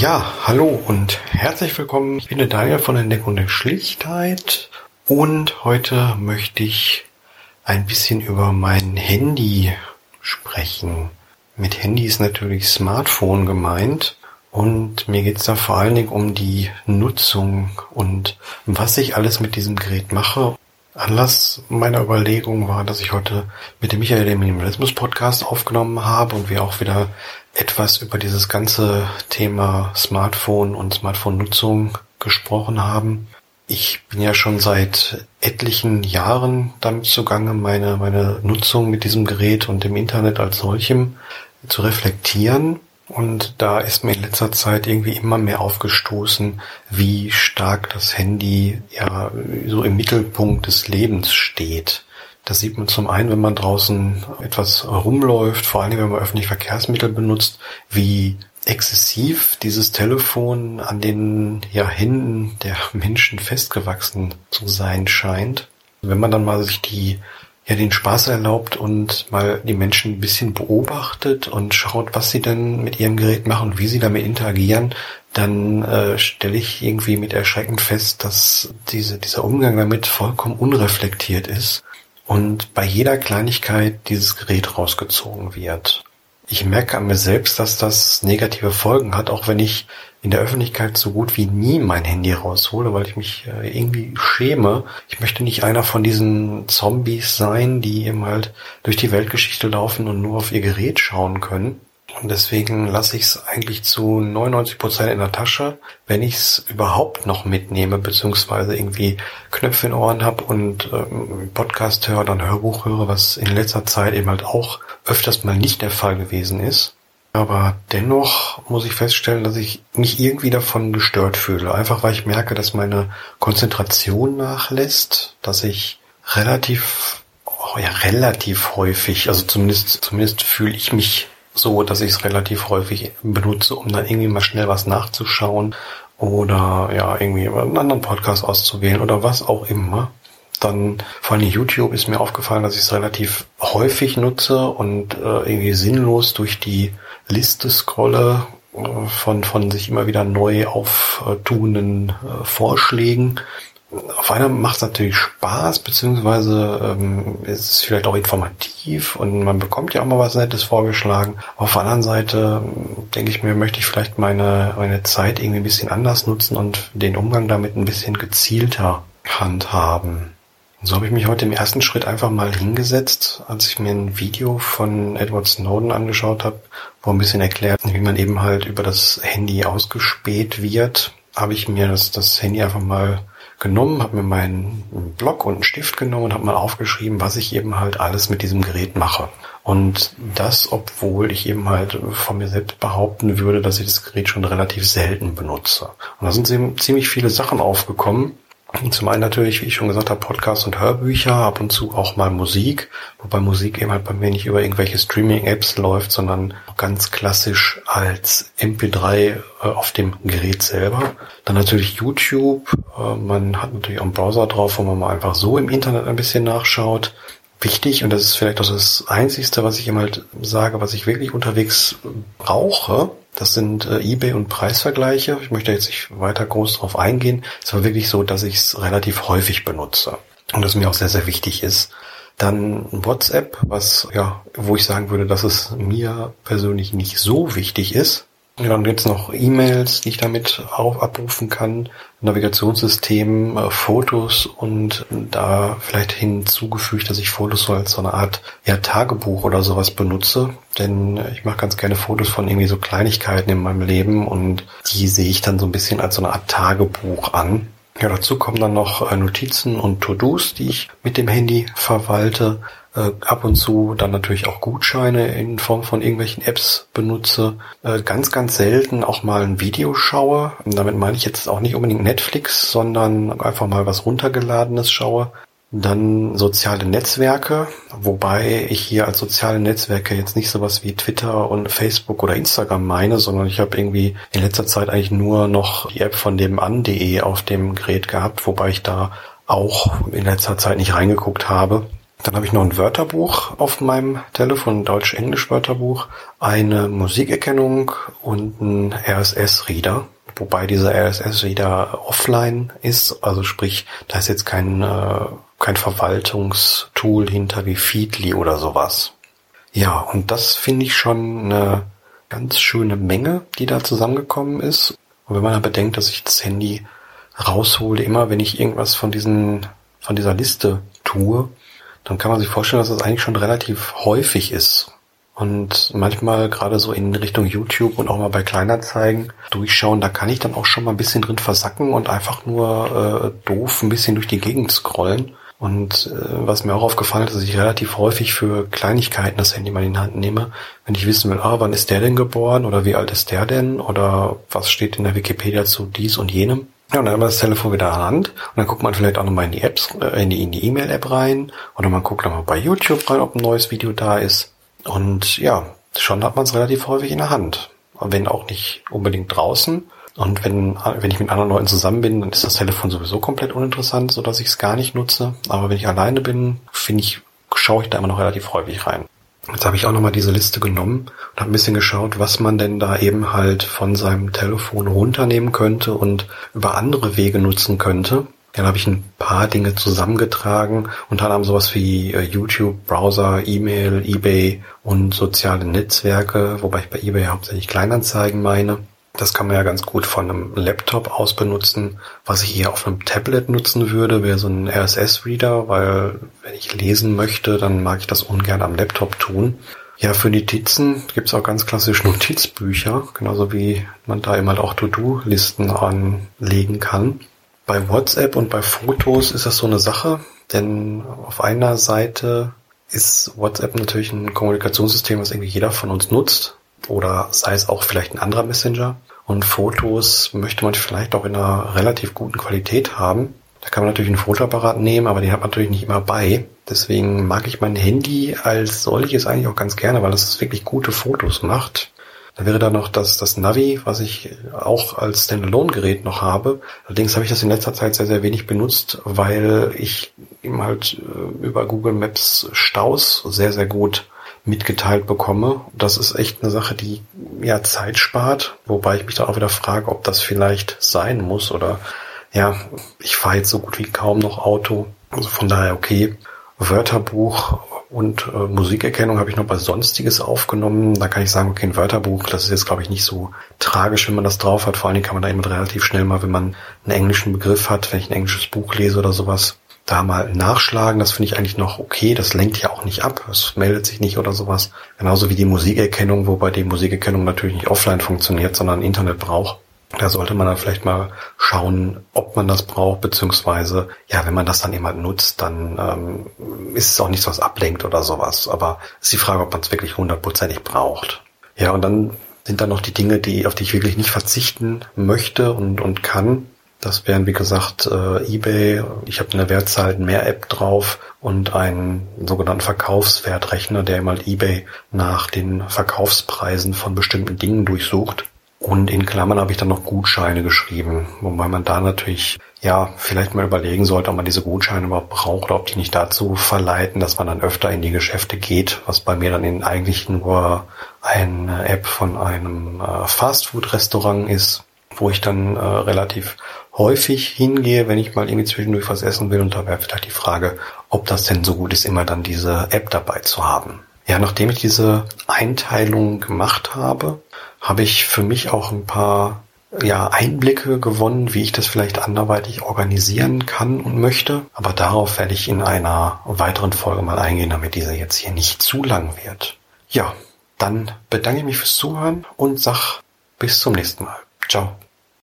Ja, hallo und herzlich willkommen. Ich bin der Daniel von Entdeckung der Schlichtheit und heute möchte ich ein bisschen über mein Handy sprechen. Mit Handy ist natürlich Smartphone gemeint und mir geht es da vor allen Dingen um die Nutzung und was ich alles mit diesem Gerät mache. Anlass meiner Überlegung war, dass ich heute mit dem Michael dem Minimalismus Podcast aufgenommen habe und wir auch wieder etwas über dieses ganze Thema Smartphone und Smartphone-Nutzung gesprochen haben. Ich bin ja schon seit etlichen Jahren damit zugange, meine, meine Nutzung mit diesem Gerät und dem Internet als solchem zu reflektieren. Und da ist mir in letzter Zeit irgendwie immer mehr aufgestoßen, wie stark das Handy ja so im Mittelpunkt des Lebens steht. Das sieht man zum einen, wenn man draußen etwas rumläuft, vor allem wenn man öffentliche Verkehrsmittel benutzt, wie exzessiv dieses Telefon an den ja, Händen der Menschen festgewachsen zu sein scheint. Wenn man dann mal sich die ja den Spaß erlaubt und mal die Menschen ein bisschen beobachtet und schaut, was sie denn mit ihrem Gerät machen wie sie damit interagieren, dann äh, stelle ich irgendwie mit Erschrecken fest, dass diese, dieser Umgang damit vollkommen unreflektiert ist und bei jeder Kleinigkeit dieses Gerät rausgezogen wird. Ich merke an mir selbst, dass das negative Folgen hat, auch wenn ich in der Öffentlichkeit so gut wie nie mein Handy raushole, weil ich mich äh, irgendwie schäme. Ich möchte nicht einer von diesen Zombies sein, die eben halt durch die Weltgeschichte laufen und nur auf ihr Gerät schauen können. Und deswegen lasse ich es eigentlich zu 99 Prozent in der Tasche, wenn ich es überhaupt noch mitnehme, beziehungsweise irgendwie Knöpfe in Ohren habe und ähm, Podcast höre oder ein Hörbuch höre, was in letzter Zeit eben halt auch öfters mal nicht der Fall gewesen ist. Aber dennoch muss ich feststellen, dass ich mich irgendwie davon gestört fühle. Einfach weil ich merke, dass meine Konzentration nachlässt, dass ich relativ, oh ja, relativ häufig, also zumindest, zumindest fühle ich mich so, dass ich es relativ häufig benutze, um dann irgendwie mal schnell was nachzuschauen oder ja, irgendwie einen anderen Podcast auszuwählen oder was auch immer. Dann vor allem YouTube ist mir aufgefallen, dass ich es relativ häufig nutze und äh, irgendwie sinnlos durch die Liste scrolle äh, von, von sich immer wieder neu auftuenden äh, Vorschlägen auf einer macht es natürlich Spaß, beziehungsweise ähm, ist es vielleicht auch informativ und man bekommt ja auch mal was Nettes vorgeschlagen. Auf der anderen Seite ähm, denke ich mir, möchte ich vielleicht meine, meine Zeit irgendwie ein bisschen anders nutzen und den Umgang damit ein bisschen gezielter handhaben. So habe ich mich heute im ersten Schritt einfach mal hingesetzt, als ich mir ein Video von Edward Snowden angeschaut habe, wo ein bisschen erklärt, wie man eben halt über das Handy ausgespäht wird, habe ich mir das, das Handy einfach mal genommen, habe mir meinen Block und einen Stift genommen und habe mal aufgeschrieben, was ich eben halt alles mit diesem Gerät mache. Und das, obwohl ich eben halt von mir selbst behaupten würde, dass ich das Gerät schon relativ selten benutze. Und da sind ziemlich viele Sachen aufgekommen, zum einen natürlich, wie ich schon gesagt habe, Podcasts und Hörbücher, ab und zu auch mal Musik, wobei Musik eben halt bei mir nicht über irgendwelche Streaming-Apps läuft, sondern ganz klassisch als MP3 äh, auf dem Gerät selber. Dann natürlich YouTube, äh, man hat natürlich auch einen Browser drauf, wo man mal einfach so im Internet ein bisschen nachschaut. Wichtig, und das ist vielleicht auch das Einzigste, was ich immer halt sage, was ich wirklich unterwegs brauche, das sind äh, eBay und Preisvergleiche. Ich möchte jetzt nicht weiter groß drauf eingehen. Es war wirklich so, dass ich es relativ häufig benutze und das mir auch sehr, sehr wichtig ist. Dann WhatsApp, was ja, wo ich sagen würde, dass es mir persönlich nicht so wichtig ist. Ja, dann gibt's noch E-Mails, die ich damit auch abrufen kann, Navigationssystem, äh, Fotos und da vielleicht hinzugefügt, dass ich Fotos so als so eine Art ja, Tagebuch oder sowas benutze. Denn ich mache ganz gerne Fotos von irgendwie so Kleinigkeiten in meinem Leben und die sehe ich dann so ein bisschen als so eine Art Tagebuch an. Ja, dazu kommen dann noch äh, Notizen und To-Dos, die ich mit dem Handy verwalte äh, ab und zu dann natürlich auch Gutscheine in Form von irgendwelchen Apps benutze, äh, ganz, ganz selten auch mal ein Video schaue. Und damit meine ich jetzt auch nicht unbedingt Netflix, sondern einfach mal was runtergeladenes schaue. Dann soziale Netzwerke, wobei ich hier als soziale Netzwerke jetzt nicht sowas wie Twitter und Facebook oder Instagram meine, sondern ich habe irgendwie in letzter Zeit eigentlich nur noch die App von dem an.de auf dem Gerät gehabt, wobei ich da auch in letzter Zeit nicht reingeguckt habe. Dann habe ich noch ein Wörterbuch auf meinem Telefon, Deutsch-Englisch-Wörterbuch, eine Musikerkennung und ein RSS-Reader wobei dieser RSS-Reader offline ist, also sprich, da ist jetzt kein, äh, kein Verwaltungstool hinter wie Feedly oder sowas. Ja, und das finde ich schon eine ganz schöne Menge, die da zusammengekommen ist. Und wenn man dann bedenkt, dass ich das Handy raushole, immer wenn ich irgendwas von diesen, von dieser Liste tue, dann kann man sich vorstellen, dass das eigentlich schon relativ häufig ist. Und manchmal gerade so in Richtung YouTube und auch mal bei Kleinanzeigen durchschauen, da kann ich dann auch schon mal ein bisschen drin versacken und einfach nur äh, doof ein bisschen durch die Gegend scrollen. Und äh, was mir auch aufgefallen ist, dass ich relativ häufig für Kleinigkeiten das Handy mal in die Hand nehme. Wenn ich wissen will, ah, wann ist der denn geboren oder wie alt ist der denn oder was steht in der Wikipedia zu dies und jenem. Ja, und dann haben wir das Telefon wieder an Hand und dann guckt man vielleicht auch nochmal in die Apps, äh, in die in die E-Mail-App rein oder man guckt nochmal bei YouTube rein, ob ein neues Video da ist. Und ja, schon hat man es relativ häufig in der Hand. Wenn auch nicht unbedingt draußen. Und wenn, wenn ich mit anderen Leuten zusammen bin, dann ist das Telefon sowieso komplett uninteressant, so dass ich es gar nicht nutze. Aber wenn ich alleine bin, finde ich, schaue ich da immer noch relativ häufig rein. Jetzt habe ich auch nochmal diese Liste genommen und habe ein bisschen geschaut, was man denn da eben halt von seinem Telefon runternehmen könnte und über andere Wege nutzen könnte. Dann habe ich ein paar Dinge zusammengetragen, unter anderem sowas wie äh, YouTube, Browser, E-Mail, eBay und soziale Netzwerke, wobei ich bei eBay hauptsächlich Kleinanzeigen meine. Das kann man ja ganz gut von einem Laptop aus benutzen. Was ich hier auf einem Tablet nutzen würde, wäre so ein RSS-Reader, weil wenn ich lesen möchte, dann mag ich das ungern am Laptop tun. Ja, für Notizen gibt's auch ganz klassisch Notizbücher, genauso wie man da immer auch To-Do-Listen anlegen kann. Bei WhatsApp und bei Fotos ist das so eine Sache, denn auf einer Seite ist WhatsApp natürlich ein Kommunikationssystem, was irgendwie jeder von uns nutzt oder sei es auch vielleicht ein anderer Messenger. Und Fotos möchte man vielleicht auch in einer relativ guten Qualität haben. Da kann man natürlich einen Fotoapparat nehmen, aber den hat man natürlich nicht immer bei. Deswegen mag ich mein Handy als solches eigentlich auch ganz gerne, weil es wirklich gute Fotos macht. Da wäre da noch das, das Navi, was ich auch als Standalone-Gerät noch habe. Allerdings habe ich das in letzter Zeit sehr, sehr wenig benutzt, weil ich eben halt äh, über Google Maps Staus sehr, sehr gut mitgeteilt bekomme. Das ist echt eine Sache, die ja Zeit spart, wobei ich mich dann auch wieder frage, ob das vielleicht sein muss oder ja, ich fahre jetzt so gut wie kaum noch Auto. Also von daher okay. Wörterbuch und äh, Musikerkennung habe ich noch bei Sonstiges aufgenommen. Da kann ich sagen, okay, ein Wörterbuch, das ist jetzt, glaube ich, nicht so tragisch, wenn man das drauf hat. Vor allen Dingen kann man da eben relativ schnell mal, wenn man einen englischen Begriff hat, wenn ich ein englisches Buch lese oder sowas, da mal nachschlagen. Das finde ich eigentlich noch okay. Das lenkt ja auch nicht ab. Es meldet sich nicht oder sowas. Genauso wie die Musikerkennung, wobei die Musikerkennung natürlich nicht offline funktioniert, sondern Internet braucht. Da sollte man dann vielleicht mal schauen, ob man das braucht, beziehungsweise, ja, wenn man das dann jemand nutzt, dann ähm, ist es auch nichts, was ablenkt oder sowas. Aber ist die Frage, ob man es wirklich hundertprozentig braucht. Ja, und dann sind da noch die Dinge, die, auf die ich wirklich nicht verzichten möchte und, und kann. Das wären, wie gesagt, äh, eBay. Ich habe eine App drauf und einen sogenannten Verkaufswertrechner, der mal eBay nach den Verkaufspreisen von bestimmten Dingen durchsucht. Und in Klammern habe ich dann noch Gutscheine geschrieben, wobei man da natürlich ja vielleicht mal überlegen sollte, ob man diese Gutscheine überhaupt braucht oder ob die nicht dazu verleiten, dass man dann öfter in die Geschäfte geht, was bei mir dann in eigentlich nur eine App von einem äh, Fastfood-Restaurant ist, wo ich dann äh, relativ häufig hingehe, wenn ich mal irgendwie zwischendurch was essen will. Und da wäre vielleicht die Frage, ob das denn so gut ist, immer dann diese App dabei zu haben. Ja, nachdem ich diese Einteilung gemacht habe, habe ich für mich auch ein paar ja, Einblicke gewonnen, wie ich das vielleicht anderweitig organisieren kann und möchte. Aber darauf werde ich in einer weiteren Folge mal eingehen, damit diese jetzt hier nicht zu lang wird. Ja, dann bedanke ich mich fürs Zuhören und sag bis zum nächsten Mal. Ciao.